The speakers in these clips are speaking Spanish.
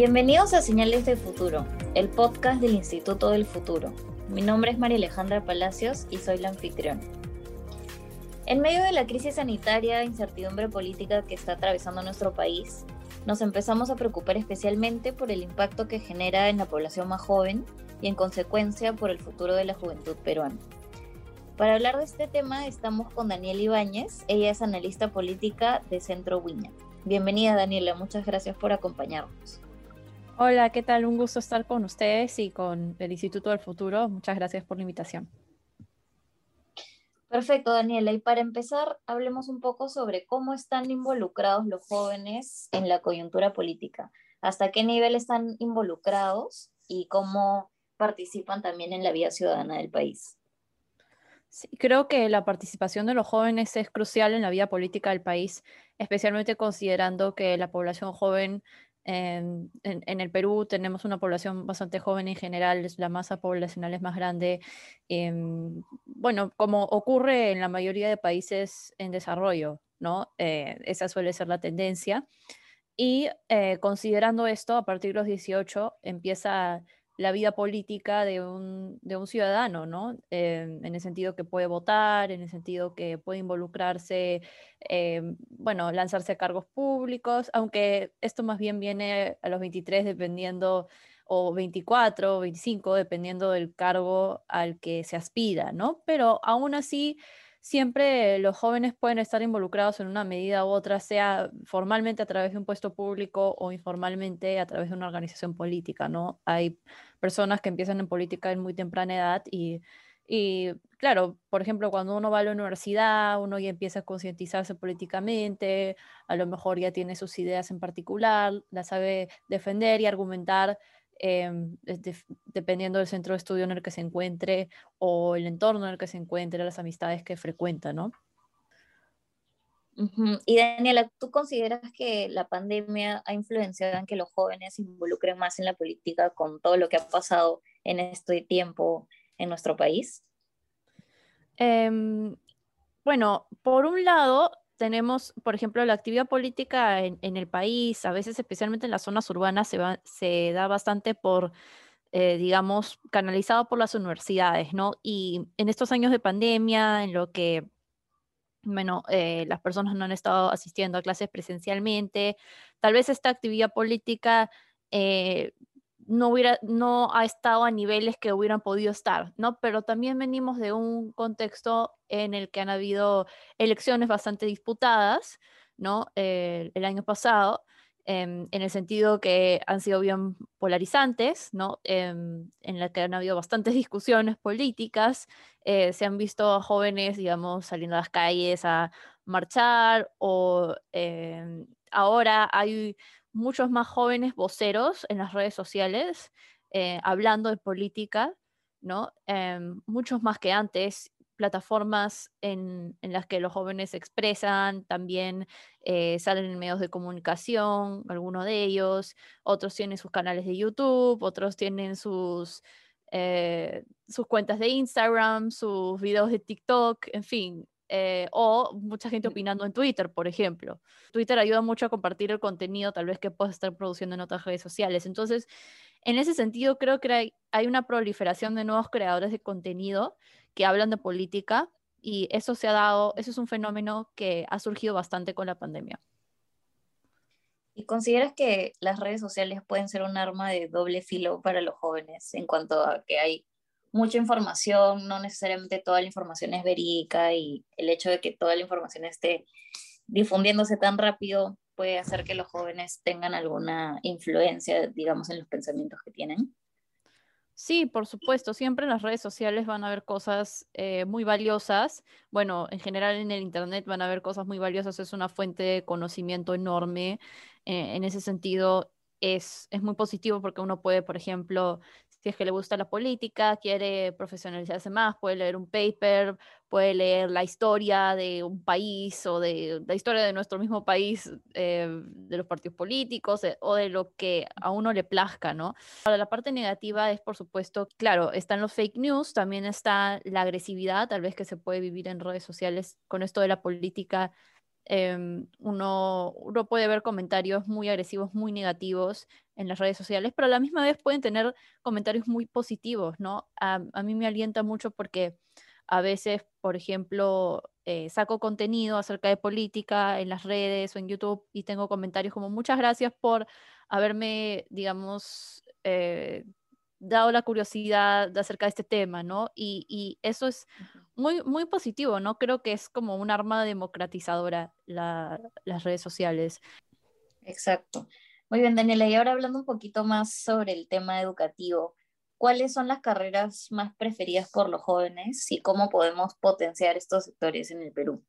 Bienvenidos a Señales del Futuro, el podcast del Instituto del Futuro. Mi nombre es María Alejandra Palacios y soy la anfitrión. En medio de la crisis sanitaria e incertidumbre política que está atravesando nuestro país, nos empezamos a preocupar especialmente por el impacto que genera en la población más joven y en consecuencia por el futuro de la juventud peruana. Para hablar de este tema estamos con Daniela Ibáñez, ella es analista política de Centro Wiña. Bienvenida Daniela, muchas gracias por acompañarnos. Hola, ¿qué tal? Un gusto estar con ustedes y con el Instituto del Futuro. Muchas gracias por la invitación. Perfecto, Daniela. Y para empezar, hablemos un poco sobre cómo están involucrados los jóvenes en la coyuntura política. ¿Hasta qué nivel están involucrados y cómo participan también en la vida ciudadana del país? Sí, creo que la participación de los jóvenes es crucial en la vida política del país, especialmente considerando que la población joven en, el Perú tenemos una población bastante joven en general, la masa poblacional es más grande. Em, bueno, como ocurre en la mayoría de países en desarrollo, ¿no? Eh, esa suele ser la tendencia. Y eh, considerando esto, a partir de los 18 empieza la vida política de un, de un ciudadano, ¿no? Eh, en el sentido que puede votar, en el sentido que puede involucrarse, eh, bueno, lanzarse a cargos públicos, aunque esto más bien viene a los 23 dependiendo, o 24, o 25, dependiendo del cargo al que se aspira, ¿no? Pero aún así siempre los jóvenes pueden estar involucrados en una medida u otra, sea formalmente a través de un puesto público o informalmente a través de una organización política, ¿no? Hay personas que empiezan en política en muy temprana edad y, y claro, por ejemplo, cuando uno va a la universidad, uno ya empieza a concientizarse políticamente, a lo mejor ya tiene sus ideas en particular, las sabe defender y argumentar Em, dependiendo del centro de estudio en el que se encuentre o el entorno en el que se encuentre, las amistades que frecuenta, ¿no? Y Daniela, ¿tú consideras que la pandemia ha influenciado en que los jóvenes se involucren más en la política con todo lo que ha pasado en este tiempo en nuestro país? Em, bueno, por un lado, tenemos, por ejemplo, la actividad política en, el país, a veces especialmente en las zonas urbanas, se, da bastante por, eh, digamos, canalizado por las universidades, ¿no? Y en estos años de pandemia, en lo que, bueno, eh, las personas no han estado asistiendo a clases presencialmente, tal vez esta actividad política eh, no, hubiera, no ha estado a niveles que hubieran podido estar, ¿no? Pero también venimos de un contexto en el que han habido elecciones bastante disputadas, ¿no? Eh, el año pasado, en el sentido que han sido bien polarizantes, ¿no? Em, en la que han habido bastantes discusiones políticas, eh, se han visto jóvenes, digamos, saliendo a las calles a marchar o em, ahora hay muchos más jóvenes voceros en las redes sociales eh, hablando de política, ¿no? Em, muchos más que antes, plataformas en, las que los jóvenes se expresan, también eh, salen en medios de comunicación, algunos de ellos, otros tienen sus canales de YouTube, otros tienen sus, eh, sus cuentas de Instagram, sus videos de TikTok, en fin, eh, o mucha gente opinando en Twitter, por ejemplo. Twitter ayuda mucho a compartir el contenido tal vez que puedas estar produciendo en otras redes sociales. Entonces, en ese sentido, creo que hay, una proliferación de nuevos creadores de contenido que hablan de política y eso se ha dado, eso es un fenómeno que ha surgido bastante con la pandemia. ¿Y consideras que las redes sociales pueden ser un arma de doble filo para los jóvenes en cuanto a que hay mucha información, no necesariamente toda la información es verídica y el hecho de que toda la información esté difundiéndose tan rápido puede hacer que los jóvenes tengan alguna influencia, digamos, en los pensamientos que tienen. Sí, por supuesto, siempre en las redes sociales van a haber cosas eh, muy valiosas. Bueno, en general en el Internet van a haber cosas muy valiosas, es una fuente de conocimiento enorme. Eh, en ese sentido, es, es, muy positivo porque uno puede, por ejemplo, es que le gusta la política, quiere profesionalizarse más, puede leer un paper, puede leer la historia de un país o de la historia de nuestro mismo país, eh, de los partidos políticos eh, o de lo que a uno le plazca, ¿no? Ahora, la parte negativa es, por supuesto, claro, están los fake news, también está la agresividad, tal vez que se puede vivir en redes sociales con esto de la política em, uno, uno puede ver comentarios muy agresivos, muy negativos en las redes sociales, pero a la misma vez pueden tener comentarios muy positivos, ¿no? A, mí me alienta mucho porque a veces, por ejemplo, eh, saco contenido acerca de política en las redes o en YouTube y tengo comentarios como muchas gracias por haberme, digamos, eh, dado la curiosidad acerca de este tema, ¿no? Y, eso es muy, muy positivo, ¿no? Creo que es como un arma democratizadora las redes sociales. Exacto. Muy bien, Daniela, y ahora hablando un poquito más sobre el tema educativo, ¿cuáles son las carreras más preferidas por los jóvenes y cómo podemos potenciar estos sectores en el Perú?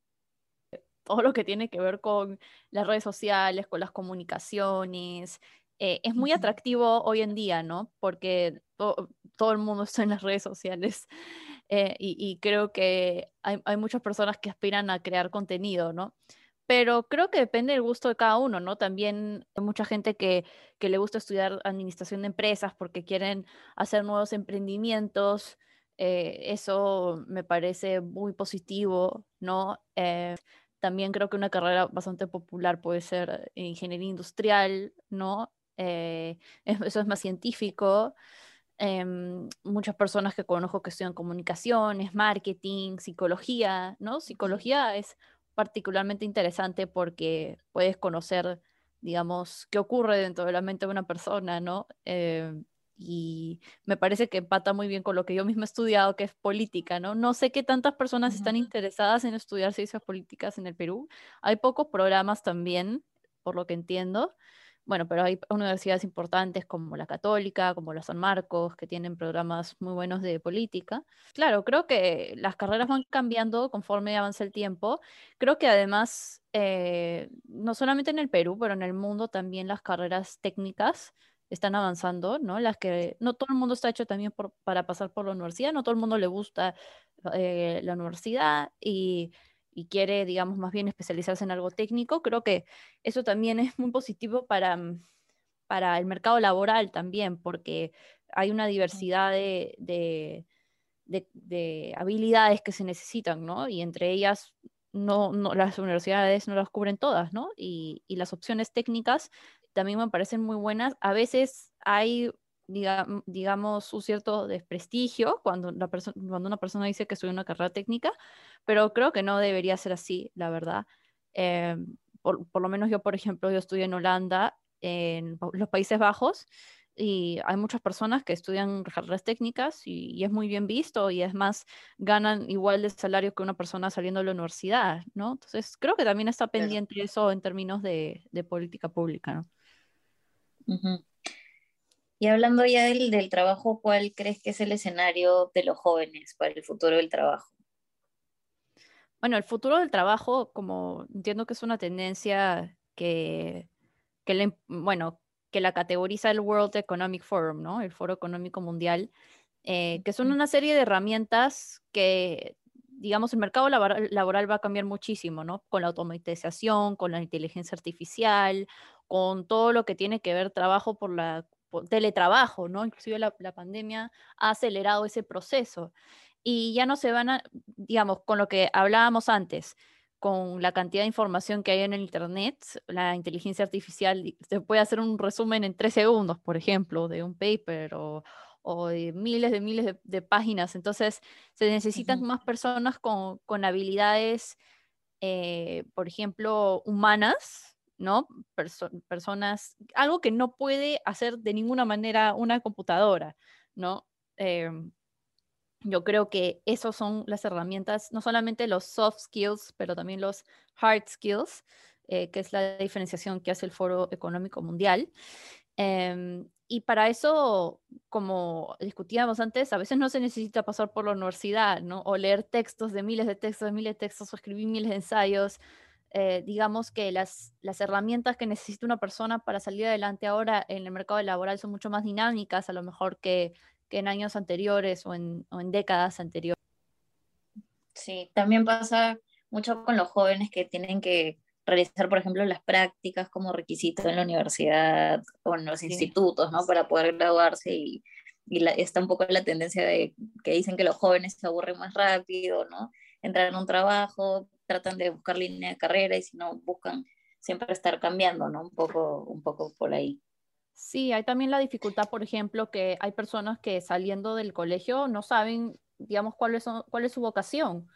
Todo lo que tiene que ver con las redes sociales, con las comunicaciones, eh, es muy atractivo hoy en día, ¿no? Porque todo el mundo está en las redes sociales eh, y, creo que hay, hay, muchas personas que aspiran a crear contenido, ¿no? pero creo que depende del gusto de cada uno, ¿no? También hay mucha gente que, le gusta estudiar administración de empresas porque quieren hacer nuevos emprendimientos. Eh, eso me parece muy positivo, ¿no? Eh, también creo que una carrera bastante popular puede ser ingeniería industrial, ¿no? Eh, eso es más científico. Em, muchas personas que conozco que estudian comunicaciones, marketing, psicología, ¿no? Psicología es particularmente interesante porque puedes conocer, digamos, qué ocurre dentro de la mente de una persona, ¿no? Eh, y me parece que empata muy bien con lo que yo misma he estudiado, que es política, ¿no? No sé qué tantas personas están interesadas en estudiar ciencias políticas en el Perú. Hay pocos programas también, por lo que entiendo. Bueno, pero hay universidades importantes como la Católica, como la San Marcos, que tienen programas muy buenos de política. Claro, creo que las carreras van cambiando conforme avanza el tiempo. Creo que además, eh, no solamente en el Perú, pero en el mundo también las carreras técnicas están avanzando, ¿no? Las que no todo el mundo está hecho también para pasar por la universidad, no todo el mundo le gusta eh, la universidad y y quiere, digamos, más bien especializarse en algo técnico, creo que eso también es muy positivo para, mm, para el mercado laboral también, porque hay una diversidad de, de, de, habilidades que se necesitan, ¿no? Y entre ellas, no, no, las universidades no las cubren todas, ¿no? Y, y las opciones técnicas también me parecen muy buenas. A veces hay digamos, un cierto desprestigio cuando, la cuando una persona dice que soy una carrera técnica, pero creo que no debería ser así, la verdad. Eh, por, por, lo menos yo, por ejemplo, yo estudié en Holanda, en los Países Bajos, y hay muchas personas que estudian carreras técnicas y, es muy bien visto y es más, ganan igual de salario que una persona saliendo de la universidad, ¿no? Entonces, creo que también está pendiente eso en términos de, de política pública, ¿no? Y hablando ya del, del, trabajo, ¿cuál crees que es el escenario de los jóvenes para el futuro del trabajo? Bueno, el futuro del trabajo, como entiendo que es una tendencia que, que le, bueno, que la categoriza el World Economic Forum, ¿no? El Foro Económico Mundial, eh, que son una serie de herramientas que, digamos, el mercado laboral, laboral va a cambiar muchísimo, ¿no? Con la automatización, con la inteligencia artificial, con todo lo que tiene que ver trabajo por la teletrabajo, ¿no? Inclusive la, pandemia ha acelerado ese proceso. Y ya no se van a, digamos, con lo que hablábamos antes, con la cantidad de información que hay en el Internet, la inteligencia artificial se puede hacer un resumen en tres segundos, por ejemplo, de un paper o, de miles de miles de, páginas. Entonces, se necesitan más personas con, habilidades, eh, por ejemplo, humanas, ¿no? personas, algo que no puede hacer de ninguna manera una computadora, ¿no? Em, yo creo que esas son las herramientas, no solamente los soft skills, pero también los hard skills, eh, que es la diferenciación que hace el Foro Económico Mundial. Em, y para eso, como discutíamos antes, a veces no se necesita pasar por la universidad, ¿no? O leer textos de miles de textos, de miles de textos, o escribir miles de ensayos, eh, digamos que las, las herramientas que necesita una persona para salir adelante ahora en el mercado laboral son mucho más dinámicas, a lo mejor que, que en años anteriores o en, o en, décadas anteriores. Sí, también pasa mucho con los jóvenes que tienen que realizar, por ejemplo, las prácticas como requisito en la universidad o en los institutos, ¿no? Para poder graduarse y, y está un poco la tendencia de que dicen que los jóvenes se aburren más rápido, ¿no? Entrar en un trabajo, tratan de buscar línea de carrera y si no, buscan siempre estar cambiando, ¿no? Un poco, un poco por ahí. Sí, hay también la dificultad, por ejemplo, que hay personas que saliendo del colegio no saben, digamos, cuál es, cuál es su vocación.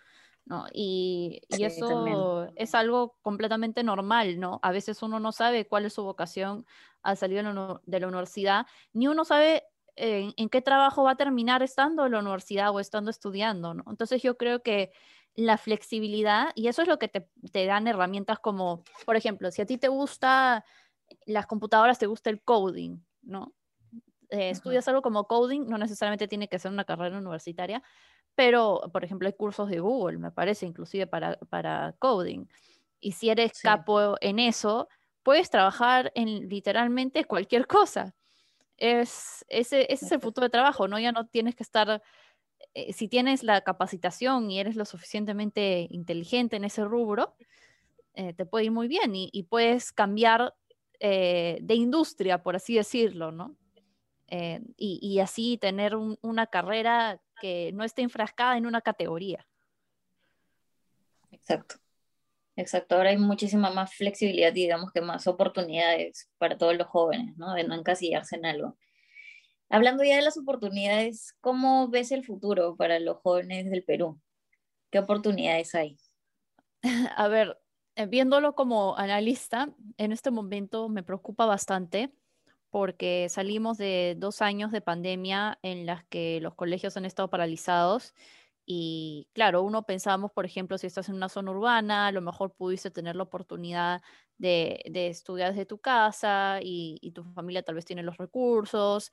¿no? Y, eso es algo completamente normal, ¿no? A veces uno no sabe cuál es su vocación al salir de la, universidad, ni uno sabe en, en, qué trabajo va a terminar estando en la universidad o estando estudiando, ¿no? Entonces yo creo que la flexibilidad, y eso es lo que te, te dan herramientas como, por ejemplo, si a ti te gusta las computadoras, te gusta el coding, ¿no? Eh, estudias algo como coding, no necesariamente tiene que ser una carrera universitaria, pero, por ejemplo, hay cursos de Google, me parece, inclusive para, para coding. Y si eres capo en eso, puedes trabajar en literalmente cualquier cosa. Es, ese, ese es el futuro de trabajo, ¿no? Ya no tienes que estar eh, si tienes la capacitación y eres lo suficientemente inteligente en ese rubro, eh, te puede ir muy bien y, puedes cambiar eh, de industria, por así decirlo, ¿no? Y, así tener una carrera que no esté enfrascada en una categoría. Exacto. Exacto, ahora hay muchísima más flexibilidad y digamos que más oportunidades para todos los jóvenes, ¿no? De no encasillarse en algo. Hablando ya de las oportunidades, ¿cómo ves el futuro para los jóvenes del Perú? ¿Qué oportunidades hay? A ver, eh, viéndolo como analista, en este momento me preocupa bastante porque salimos de dos años de pandemia en las que los colegios han estado paralizados y claro, uno pensamos, por ejemplo, si estás en una zona urbana, a lo mejor pudiste tener la oportunidad de, estudiar desde tu casa y, y, tu familia tal vez tiene los recursos,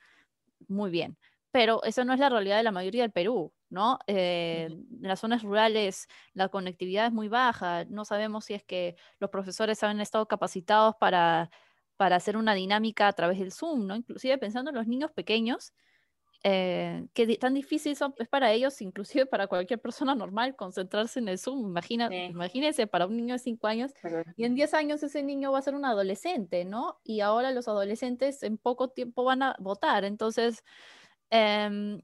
muy bien. Pero eso no es la realidad de la mayoría del Perú, ¿no? Eh, en las zonas rurales la conectividad es muy baja, no sabemos si es que los profesores han estado capacitados para, para hacer una dinámica a través del Zoom, ¿no? Inclusive pensando en los niños pequeños, eh, que tan difícil es para ellos, inclusive para cualquier persona normal, concentrarse en el Zoom. Imagina, Imagínense, para un niño de 5 años, y en 10 años ese niño va a ser un adolescente, ¿no? Y ahora los adolescentes en poco tiempo van a votar. Entonces, em,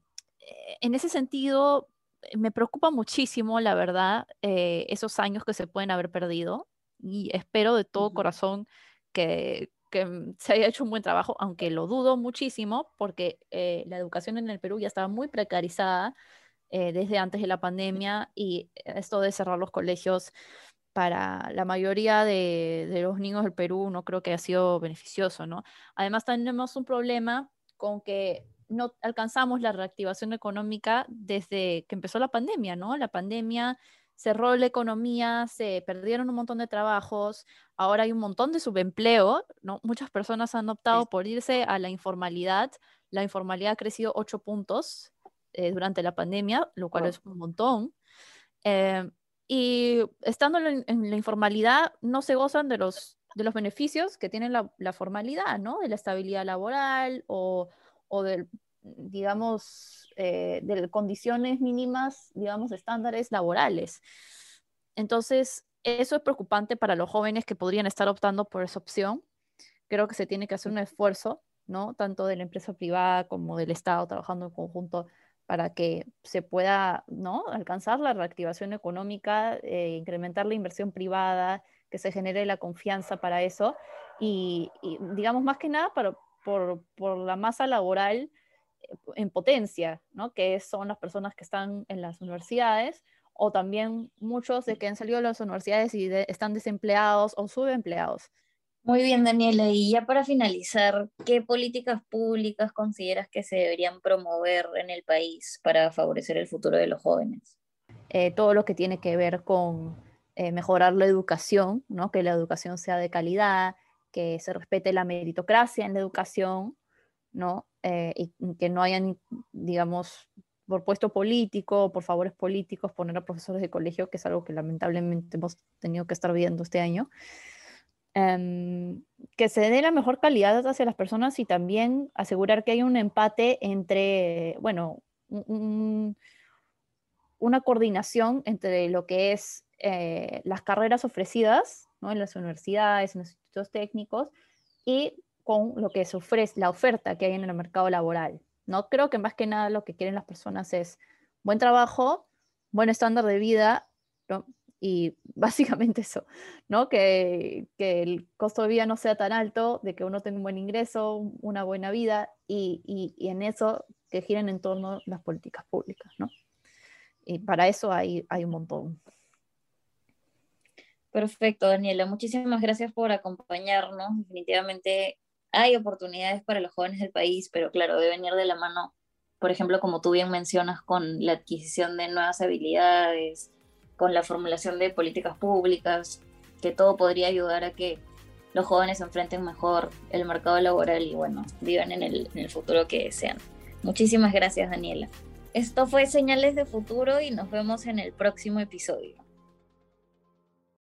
en ese sentido, me preocupa muchísimo, la verdad, eh, esos años que se pueden haber perdido. Y espero de todo corazón que, que mm, se haya hecho un buen trabajo, aunque lo dudo muchísimo, porque eh, la educación en el Perú ya estaba muy precarizada eh, desde antes de la pandemia y esto de cerrar los colegios para la mayoría de, de, los niños del Perú no creo que haya sido beneficioso, ¿no? Además tenemos un problema con que no alcanzamos la reactivación económica desde que empezó la pandemia, ¿no? La pandemia cerró la economía, se perdieron un montón de trabajos, ahora hay un montón de subempleo, ¿no? Muchas personas han optado por irse a la informalidad. La informalidad ha crecido ocho puntos eh, durante la pandemia, lo cual es un montón. Eh, y estando en, la informalidad, no se gozan de los, de los beneficios que tiene la, la formalidad, ¿no? De la estabilidad laboral o, o del, digamos, eh, de condiciones mínimas, digamos, estándares laborales. Entonces, eso es preocupante para los jóvenes que podrían estar optando por esa opción. Creo que se tiene que hacer un esfuerzo, ¿no? Tanto de la empresa privada como del Estado trabajando en conjunto para que se pueda, ¿no? Alcanzar la reactivación económica, eh, incrementar la inversión privada, que se genere la confianza para eso y, digamos, más que nada para, por, por la masa laboral en potencia, ¿no? que son las personas que están en las universidades, o también muchos de que han salido de las universidades y están desempleados o subempleados. Muy bien, Daniela. Y ya para finalizar, ¿qué políticas públicas consideras que se deberían promover en el país para favorecer el futuro de los jóvenes? Eh, todo lo que tiene que ver con eh, mejorar la educación, ¿no? que la educación sea de calidad, que se respete la meritocracia en la educación, ¿no? Eh, y que no hayan, digamos, por puesto político por favores políticos, poner a profesores de colegio, que es algo que lamentablemente hemos tenido que estar viendo este año. Em, que se dé la mejor calidad hacia las personas y también asegurar que hay un empate entre, bueno, una coordinación entre lo que es eh, las carreras ofrecidas ¿no? en las universidades, en los institutos técnicos y con lo que se ofrece, la oferta que hay en el mercado laboral. ¿No? Creo que más que nada lo que quieren las personas es buen trabajo, buen estándar de vida Y básicamente eso, ¿no? Que, el costo de vida no sea tan alto, de que uno tenga un buen ingreso, una buena vida, y, en eso que giren en torno las políticas públicas, ¿no? Y para eso hay un montón. Perfecto, Daniela. Muchísimas gracias por acompañarnos. Definitivamente hay oportunidades para los jóvenes del país, pero claro, deben ir de la mano, por ejemplo, como tú bien mencionas, con la adquisición de nuevas habilidades, con la formulación de políticas públicas, que todo podría ayudar a que los jóvenes enfrenten mejor el mercado laboral y bueno, vivan en el, en el futuro que desean. Muchísimas gracias, Daniela. Esto fue Señales de Futuro y nos vemos en el próximo episodio.